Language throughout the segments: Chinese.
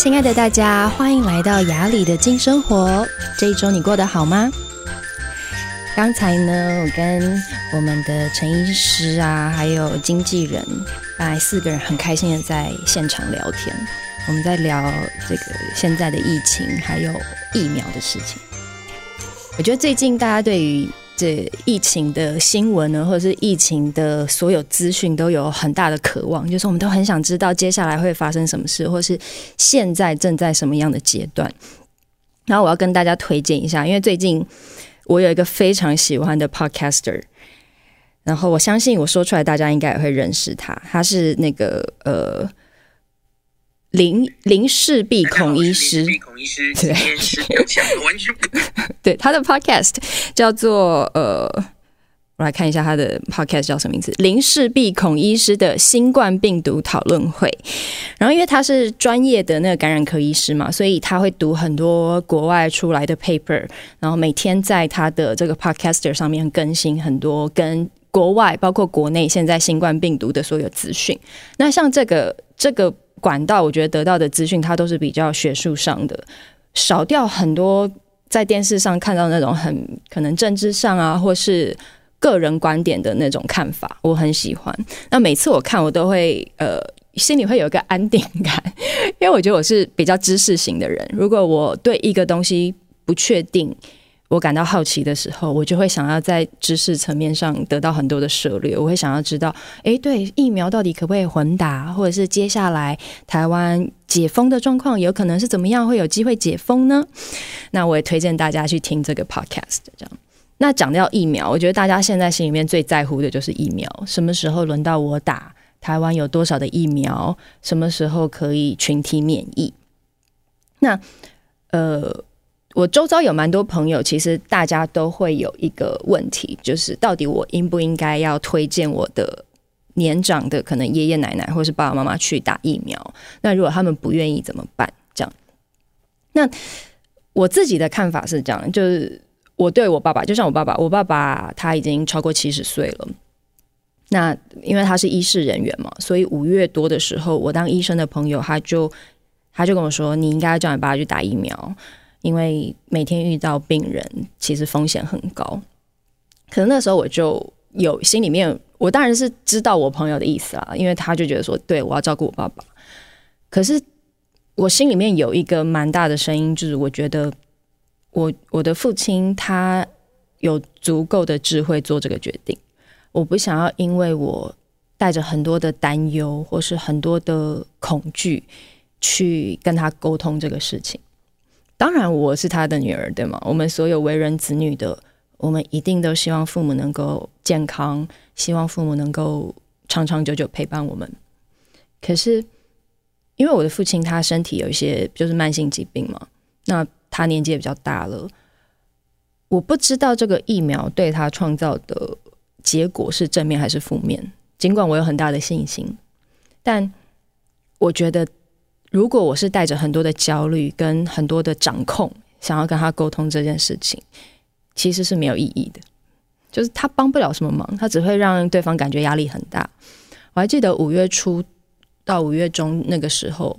亲爱的大家，欢迎来到雅里的静生活。这一周你过得好吗？刚才呢，我跟我们的陈医师啊，还有经纪人，大概四个人很开心的在现场聊天。我们在聊这个现在的疫情，还有疫苗的事情。我觉得最近大家对于这疫情的新闻呢，或者是疫情的所有资讯，都有很大的渴望，就是我们都很想知道接下来会发生什么事，或是现在正在什么样的阶段。然后我要跟大家推荐一下，因为最近我有一个非常喜欢的 podcaster，然后我相信我说出来，大家应该也会认识他，他是那个呃。林林氏璧孔医师，对，对，他的 podcast 叫做呃，我来看一下他的 podcast 叫什么名字？林氏璧孔医师的新冠病毒讨论会。然后，因为他是专业的那个感染科医师嘛，所以他会读很多国外出来的 paper，然后每天在他的这个 podcaster 上面更新很多跟国外包括国内现在新冠病毒的所有资讯。那像这个这个。管道，我觉得得到的资讯，它都是比较学术上的，少掉很多在电视上看到那种很可能政治上啊，或是个人观点的那种看法，我很喜欢。那每次我看，我都会呃心里会有一个安定感，因为我觉得我是比较知识型的人，如果我对一个东西不确定。我感到好奇的时候，我就会想要在知识层面上得到很多的涉猎。我会想要知道，哎，对，疫苗到底可不可以混打，或者是接下来台湾解封的状况有可能是怎么样，会有机会解封呢？那我也推荐大家去听这个 podcast。这样，那讲到疫苗，我觉得大家现在心里面最在乎的就是疫苗，什么时候轮到我打？台湾有多少的疫苗？什么时候可以群体免疫？那，呃。我周遭有蛮多朋友，其实大家都会有一个问题，就是到底我应不应该要推荐我的年长的可能爷爷奶奶或是爸爸妈妈去打疫苗？那如果他们不愿意怎么办？这样，那我自己的看法是这样，就是我对我爸爸，就像我爸爸，我爸爸他已经超过七十岁了。那因为他是医事人员嘛，所以五月多的时候，我当医生的朋友他就他就跟我说，你应该叫你爸爸去打疫苗。因为每天遇到病人，其实风险很高。可能那时候我就有心里面，我当然是知道我朋友的意思啦，因为他就觉得说，对，我要照顾我爸爸。可是我心里面有一个蛮大的声音，就是我觉得我我的父亲他有足够的智慧做这个决定，我不想要因为我带着很多的担忧或是很多的恐惧去跟他沟通这个事情。当然，我是他的女儿，对吗？我们所有为人子女的，我们一定都希望父母能够健康，希望父母能够长长久久陪伴我们。可是，因为我的父亲他身体有一些就是慢性疾病嘛，那他年纪也比较大了，我不知道这个疫苗对他创造的结果是正面还是负面。尽管我有很大的信心，但我觉得。如果我是带着很多的焦虑跟很多的掌控，想要跟他沟通这件事情，其实是没有意义的。就是他帮不了什么忙，他只会让对方感觉压力很大。我还记得五月初到五月中那个时候，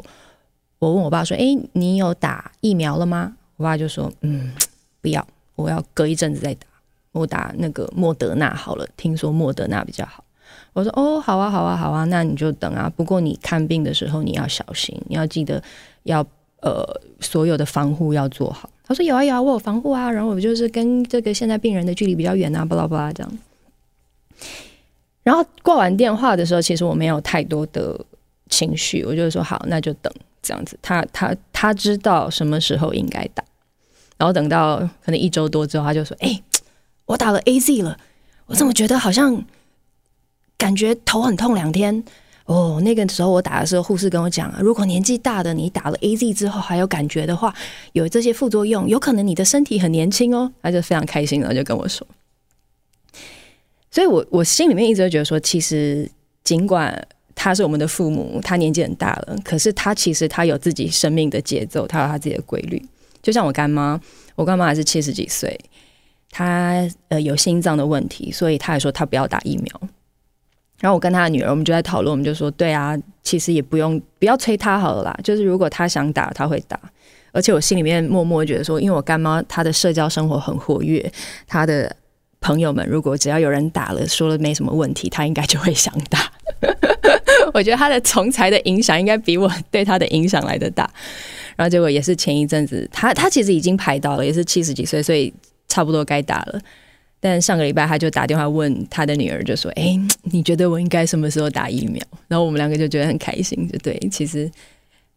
我问我爸说：“诶，你有打疫苗了吗？”我爸就说：“嗯，不要，我要隔一阵子再打。我打那个莫德纳好了，听说莫德纳比较好。”我说哦，好啊，好啊，好啊，那你就等啊。不过你看病的时候你要小心，你要记得要呃所有的防护要做好。他说有啊有啊，我有防护啊。然后我就是跟这个现在病人的距离比较远啊，巴拉巴拉这样。然后挂完电话的时候，其实我没有太多的情绪，我就说好，那就等这样子。他他他知道什么时候应该打，然后等到可能一周多之后，他就说：“哎，我打了 AZ 了，我怎么觉得好像。”感觉头很痛两天哦，那个时候我打的时候，护士跟我讲啊，如果年纪大的你打了 AZ 之后还有感觉的话，有这些副作用，有可能你的身体很年轻哦。他就非常开心了，就跟我说。所以我我心里面一直觉得说，其实尽管他是我们的父母，他年纪很大了，可是他其实他有自己生命的节奏，他有他自己的规律。就像我干妈，我干妈还是七十几岁，她呃有心脏的问题，所以她还说她不要打疫苗。然后我跟他的女儿，我们就在讨论，我们就说，对啊，其实也不用不要催他好了啦，就是如果他想打，他会打。而且我心里面默默觉得说，因为我干妈她的社交生活很活跃，她的朋友们如果只要有人打了，说了没什么问题，她应该就会想打。我觉得她的从才的影响应该比我对她的影响来得大。然后结果也是前一阵子，她她其实已经排到了，也是七十几岁，所以差不多该打了。但上个礼拜他就打电话问他的女儿，就说：“哎，你觉得我应该什么时候打疫苗？”然后我们两个就觉得很开心，就对，其实。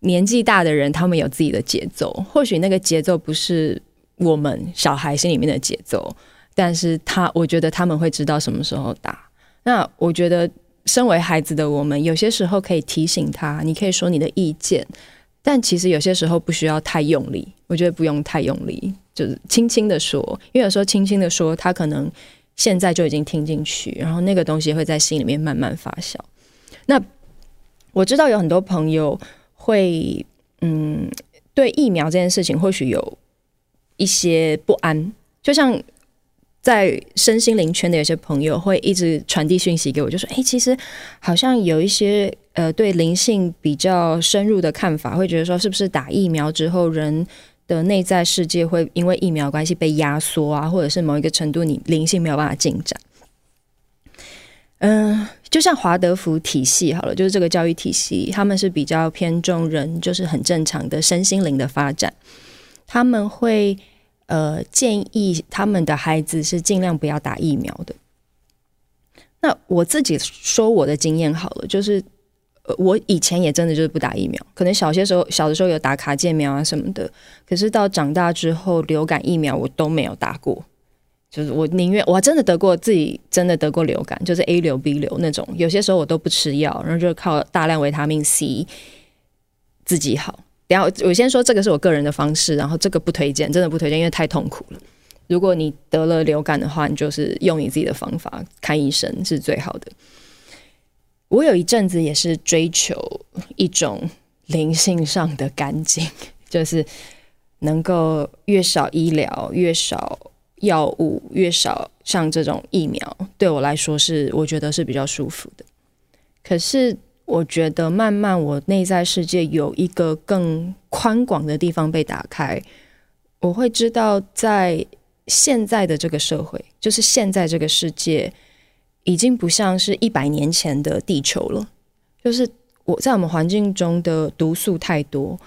年纪大的人，他们有自己的节奏，或许那个节奏不是我们小孩心里面的节奏，但是他，我觉得他们会知道什么时候打。那我觉得，身为孩子的我们，有些时候可以提醒他，你可以说你的意见，但其实有些时候不需要太用力。我觉得不用太用力，就是轻轻的说，因为有时候轻轻的说，他可能现在就已经听进去，然后那个东西会在心里面慢慢发酵。那我知道有很多朋友。会，嗯，对疫苗这件事情或许有一些不安，就像在身心灵圈的有些朋友会一直传递讯息给我，就说：“哎，其实好像有一些呃对灵性比较深入的看法，会觉得说是不是打疫苗之后人的内在世界会因为疫苗关系被压缩啊，或者是某一个程度你灵性没有办法进展。”嗯，就像华德福体系好了，就是这个教育体系，他们是比较偏重人，就是很正常的身心灵的发展。他们会呃建议他们的孩子是尽量不要打疫苗的。那我自己说我的经验好了，就是我以前也真的就是不打疫苗，可能小些时候小的时候有打卡介苗啊什么的，可是到长大之后，流感疫苗我都没有打过。就是我宁愿我真的得过自己真的得过流感，就是 A 流 B 流那种，有些时候我都不吃药，然后就靠大量维他命 C 自己好。然后我先说这个是我个人的方式，然后这个不推荐，真的不推荐，因为太痛苦了。如果你得了流感的话，你就是用你自己的方法，看医生是最好的。我有一阵子也是追求一种灵性上的干净，就是能够越少医疗越少。药物越少，像这种疫苗对我来说是我觉得是比较舒服的。可是我觉得慢慢我内在世界有一个更宽广的地方被打开，我会知道在现在的这个社会，就是现在这个世界已经不像是一百年前的地球了。就是我在我们环境中的毒素太多，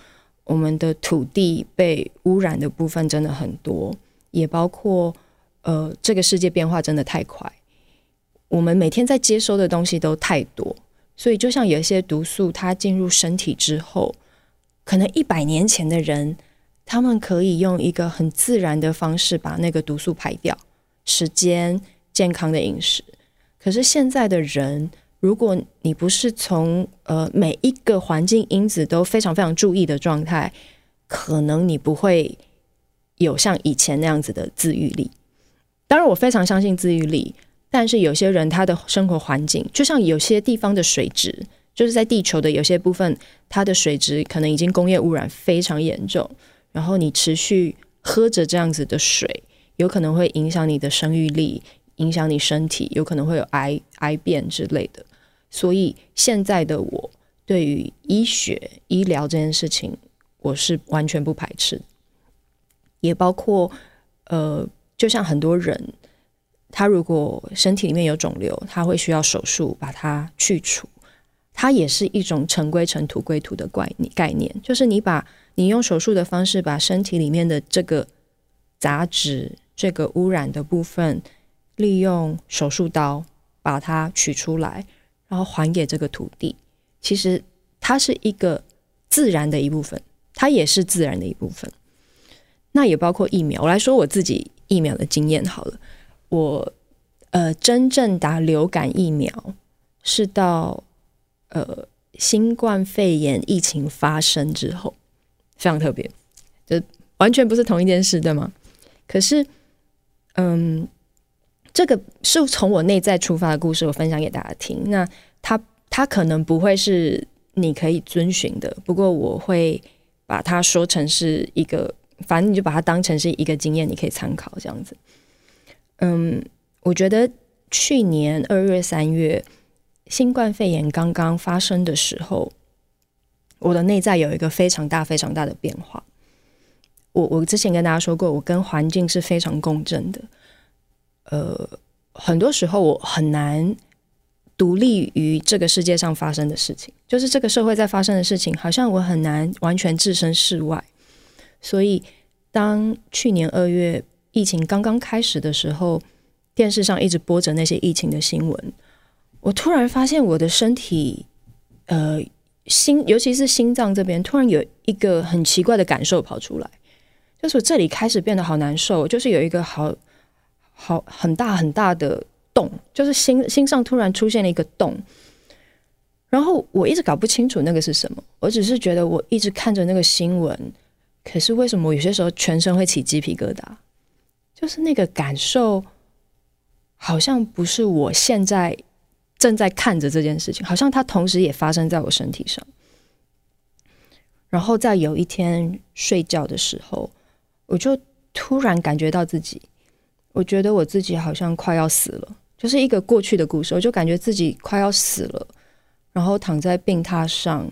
我们的土地被污染的部分真的很多。也包括，呃，这个世界变化真的太快，我们每天在接收的东西都太多，所以就像有一些毒素，它进入身体之后，可能一百年前的人，他们可以用一个很自然的方式把那个毒素排掉，时间、健康的饮食。可是现在的人，如果你不是从呃每一个环境因子都非常非常注意的状态，可能你不会。有像以前那样子的自愈力，当然我非常相信自愈力，但是有些人他的生活环境，就像有些地方的水质，就是在地球的有些部分，它的水质可能已经工业污染非常严重，然后你持续喝着这样子的水，有可能会影响你的生育力，影响你身体，有可能会有癌癌变之类的。所以现在的我对于医学医疗这件事情，我是完全不排斥。也包括，呃，就像很多人，他如果身体里面有肿瘤，他会需要手术把它去除，它也是一种尘归尘土归土的概念概念，就是你把你用手术的方式把身体里面的这个杂质、这个污染的部分，利用手术刀把它取出来，然后还给这个土地，其实它是一个自然的一部分，它也是自然的一部分。那也包括疫苗。我来说我自己疫苗的经验好了。我呃，真正打流感疫苗是到呃新冠肺炎疫情发生之后，非常特别，就完全不是同一件事，对吗？可是，嗯，这个是从我内在出发的故事，我分享给大家听。那它它可能不会是你可以遵循的，不过我会把它说成是一个。反正你就把它当成是一个经验，你可以参考这样子。嗯，我觉得去年二月、三月，新冠肺炎刚刚发生的时候，我的内在有一个非常大、非常大的变化。我我之前跟大家说过，我跟环境是非常共振的。呃，很多时候我很难独立于这个世界上发生的事情，就是这个社会在发生的事情，好像我很难完全置身事外。所以，当去年二月疫情刚刚开始的时候，电视上一直播着那些疫情的新闻，我突然发现我的身体，呃，心，尤其是心脏这边，突然有一个很奇怪的感受跑出来。就是我这里开始变得好难受，就是有一个好好很大很大的洞，就是心心上突然出现了一个洞，然后我一直搞不清楚那个是什么，我只是觉得我一直看着那个新闻，可是为什么我有些时候全身会起鸡皮疙瘩？就是那个感受，好像不是我现在正在看着这件事情，好像它同时也发生在我身体上。然后在有一天睡觉的时候。我就突然感觉到自己，我觉得我自己好像快要死了，就是一个过去的故事。我就感觉自己快要死了，然后躺在病榻上，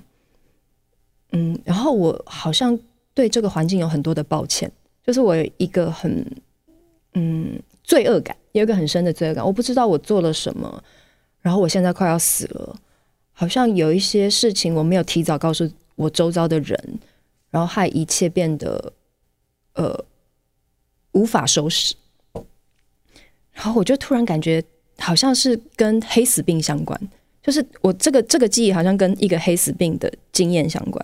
嗯，然后我好像对这个环境有很多的抱歉，就是我有一个很嗯罪恶感，有一个很深的罪恶感。我不知道我做了什么，然后我现在快要死了，好像有一些事情我没有提早告诉我周遭的人，然后害一切变得。呃，无法收拾。然后我就突然感觉，好像是跟黑死病相关，就是我这个这个记忆好像跟一个黑死病的经验相关。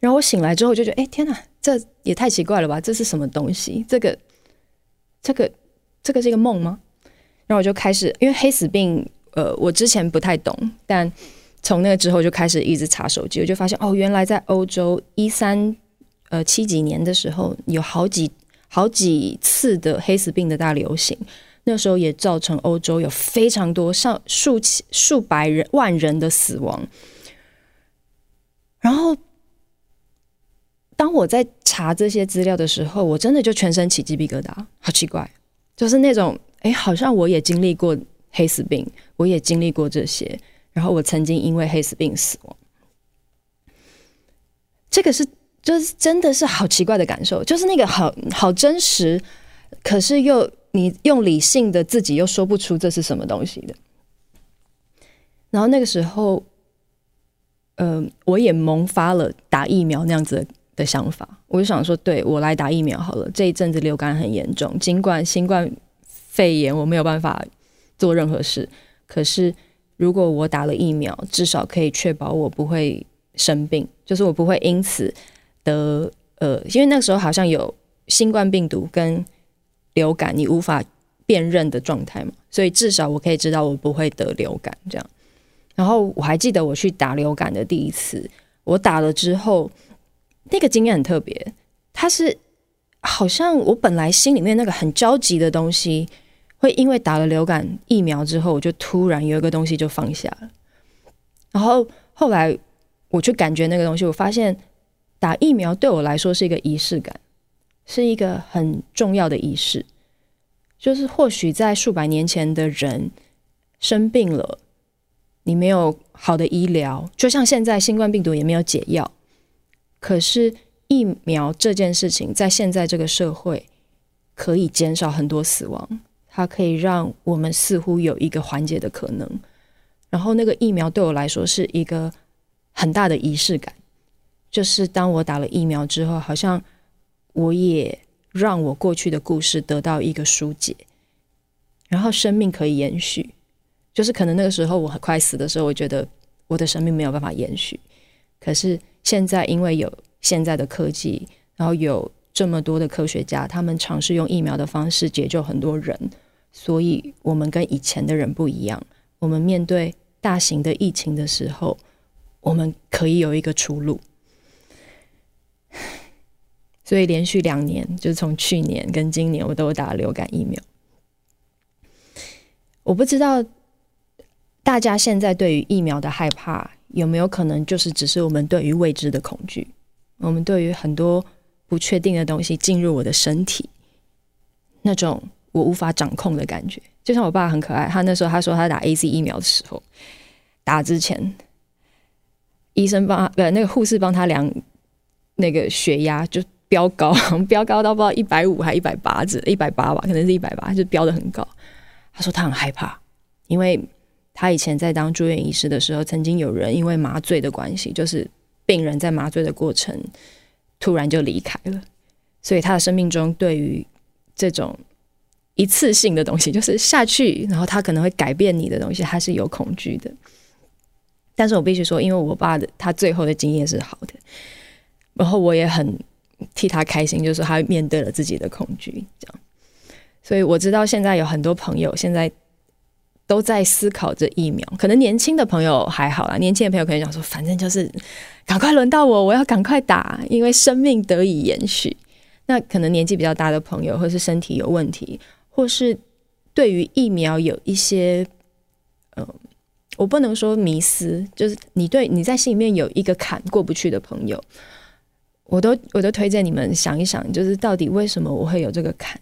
然后我醒来之后就觉得，哎，天哪，这也太奇怪了吧？这是什么东西？这个，这个，这个是一个梦吗？然后我就开始，因为黑死病，呃，我之前不太懂，但从那个之后就开始一直查手机，我就发现，哦，原来在欧洲一三。呃，七几年的时候，有好几好几次的黑死病的大流行，那时候也造成欧洲有非常多上数千、数百人、万人的死亡。然后，当我在查这些资料的时候，我真的就全身起鸡皮疙瘩，好奇怪，就是那种，哎，好像我也经历过黑死病，我也经历过这些，然后我曾经因为黑死病死亡，这个是。就是真的是好奇怪的感受，就是那个好好真实，可是又你用理性的自己又说不出这是什么东西的。然后那个时候，嗯、我也萌发了打疫苗那样子的想法，我就想说，对，我来打疫苗好了。这一阵子流感很严重，尽管新冠肺炎我没有办法做任何事，可是如果我打了疫苗，至少可以确保我不会生病，就是我不会因此。得呃，因为那个时候好像有新冠病毒跟流感，你无法辨认的状态嘛，所以至少我可以知道我不会得流感这样。然后我还记得我去打流感的第一次，我打了之后，那个经验很特别，它是好像我本来心里面那个很焦急的东西，会因为打了流感疫苗之后，我就突然有一个东西就放下了。然后后来我去感觉那个东西，我发现。打疫苗对我来说是一个仪式感，是一个很重要的仪式。就是或许在数百年前的人生病了，你没有好的医疗，就像现在新冠病毒也没有解药。可是疫苗这件事情在现在这个社会可以减少很多死亡，它可以让我们似乎有一个缓解的可能。然后那个疫苗对我来说是一个很大的仪式感。就是当我打了疫苗之后，好像我也让我过去的故事得到一个疏解，然后生命可以延续。就是可能那个时候我很快死的时候，我觉得我的生命没有办法延续。可是现在因为有现在的科技，然后有这么多的科学家，他们尝试用疫苗的方式解救很多人，所以我们跟以前的人不一样。我们面对大型的疫情的时候，我们可以有一个出路。所以连续两年，就是从去年跟今年，我都有打流感疫苗。我不知道大家现在对于疫苗的害怕，有没有可能就是只是我们对于未知的恐惧？我们对于很多不确定的东西进入我的身体，那种我无法掌控的感觉。就像我爸很可爱，他那时候他说他打 AZ 疫苗的时候，打之前，医生帮他呃那个护士帮他量那个血压就飙高，飙高到不知道一百五还一百八，只一百八吧，可能是一百八，就飙得很高。他说他很害怕，因为他以前在当住院医师的时候，曾经有人因为麻醉的关系，就是病人在麻醉的过程突然就离开了，所以他的生命中对于这种一次性的东西，就是下去，然后他可能会改变你的东西，他是有恐惧的。但是我必须说，因为我爸的他最后的经验是好的，然后我也很替他开心，就是他面对了自己的恐惧，这样。所以我知道现在有很多朋友现在都在思考着疫苗，可能年轻的朋友还好啦，年轻的朋友可能想说，反正就是赶快轮到我，我要赶快打，因为生命得以延续。那可能年纪比较大的朋友，或是身体有问题，或是对于疫苗有一些，嗯、我不能说迷思，就是你对你在心里面有一个坎过不去的朋友，我都我都推荐你们想一想，就是到底为什么我会有这个坎。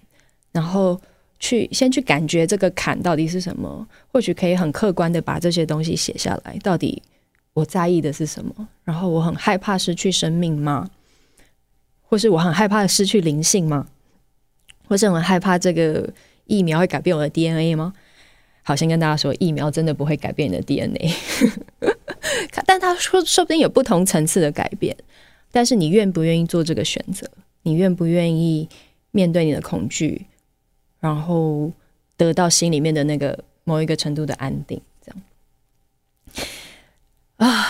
然后去先去感觉这个坎到底是什么，或许可以很客观的把这些东西写下来。到底我在意的是什么？然后我很害怕失去生命吗？或是我很害怕失去灵性吗？或是我很害怕这个疫苗会改变我的 DNA 吗？好，先跟大家说，疫苗真的不会改变你的 DNA，但他说说不定有不同层次的改变。但是你愿不愿意做这个选择？你愿不愿意面对你的恐惧？然后得到心里面的那个某一个程度的安定，这样啊，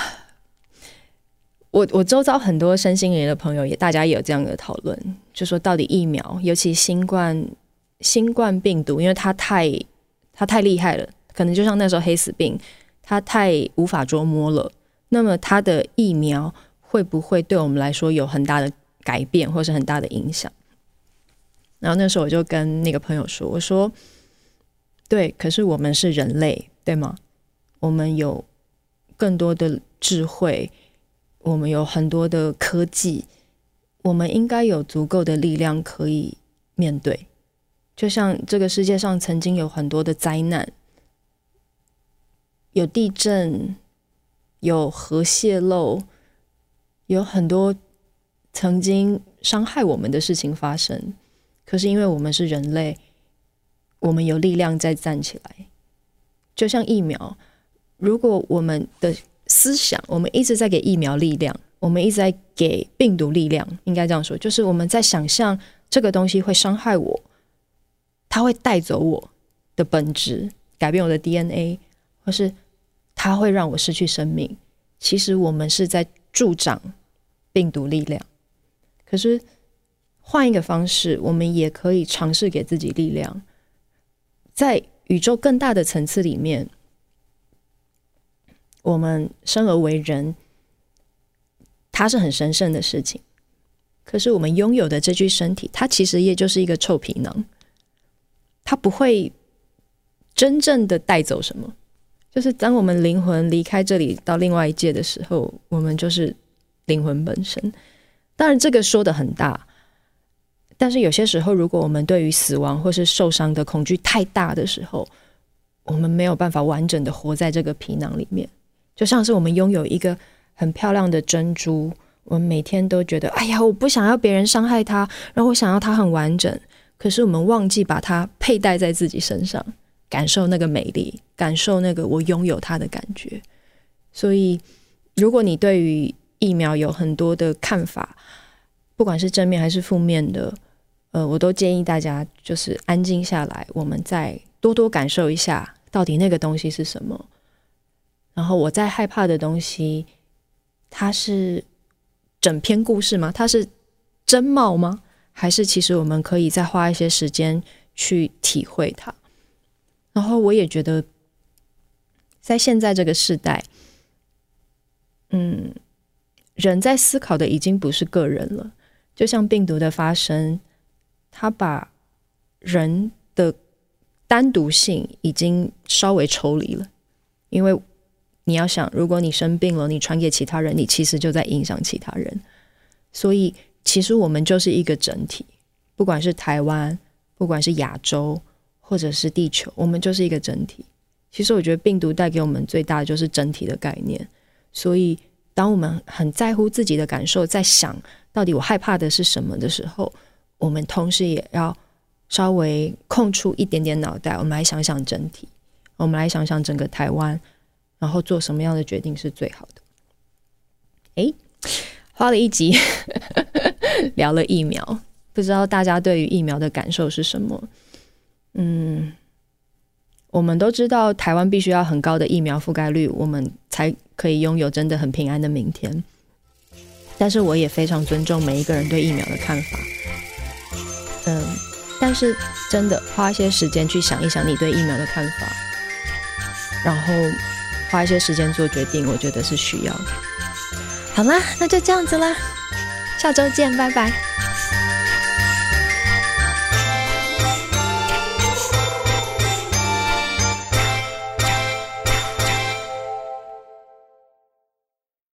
我我周遭很多身心灵的朋友也，大家也有这样的讨论，就说到底疫苗，尤其新冠新冠病毒，因为它太它太厉害了，可能就像那时候黑死病，它太无法捉摸了。那么它的疫苗会不会对我们来说有很大的改变，或是很大的影响？然后那时候我就跟那个朋友说：“我说，对，可是我们是人类，对吗？我们有更多的智慧，我们有很多的科技，我们应该有足够的力量可以面对。就像这个世界上曾经有很多的灾难，有地震，有核泄漏，有很多曾经伤害我们的事情发生。”可是，因为我们是人类，我们有力量再站起来。就像疫苗，如果我们的思想，我们一直在给疫苗力量，我们一直在给病毒力量，应该这样说，就是我们在想象这个东西会伤害我，它会带走我的本质，改变我的 DNA，或是它会让我失去生命。其实我们是在助长病毒力量。可是。换一个方式，我们也可以尝试给自己力量，在宇宙更大的层次里面，我们生而为人，它是很神圣的事情。可是我们拥有的这具身体，它其实也就是一个臭皮囊，它不会真正的带走什么。就是当我们灵魂离开这里到另外一界的时候，我们就是灵魂本身。当然，这个说得很大。但是有些时候，如果我们对于死亡或是受伤的恐惧太大的时候，我们没有办法完整的活在这个皮囊里面。就像是我们拥有一个很漂亮的珍珠，我们每天都觉得，哎呀，我不想要别人伤害它，然后我想要它很完整。可是我们忘记把它佩戴在自己身上，感受那个美丽，感受那个我拥有它的感觉。所以，如果你对于疫苗有很多的看法，不管是正面还是负面的。呃，我都建议大家就是安静下来，我们再多多感受一下，到底那个东西是什么。然后我在害怕的东西，它是整篇故事吗？它是真貌吗？还是其实我们可以再花一些时间去体会它？然后我也觉得，在现在这个时代，嗯，人在思考的已经不是个人了，就像病毒的发生。他把人的单独性已经稍微抽离了，因为你要想，如果你生病了，你传给其他人，你其实就在影响其他人。所以，其实我们就是一个整体，不管是台湾，不管是亚洲，或者是地球，我们就是一个整体。其实我觉得病毒带给我们最大的就是整体的概念。所以，当我们很在乎自己的感受，在想到底我害怕的是什么的时候，我们同时也要稍微空出一点点脑袋，我们来想想整体，我们来想想整个台湾，然后做什么样的决定是最好的。诶，花了一集 聊了疫苗，不知道大家对于疫苗的感受是什么？嗯，我们都知道台湾必须要很高的疫苗覆盖率，我们才可以拥有真的很平安的明天。但是我也非常尊重每一个人对疫苗的看法。嗯，但是真的花一些时间去想一想你对疫苗的看法，然后花一些时间做决定，我觉得是需要的。好啦，那就这样子啦，下周见，拜拜。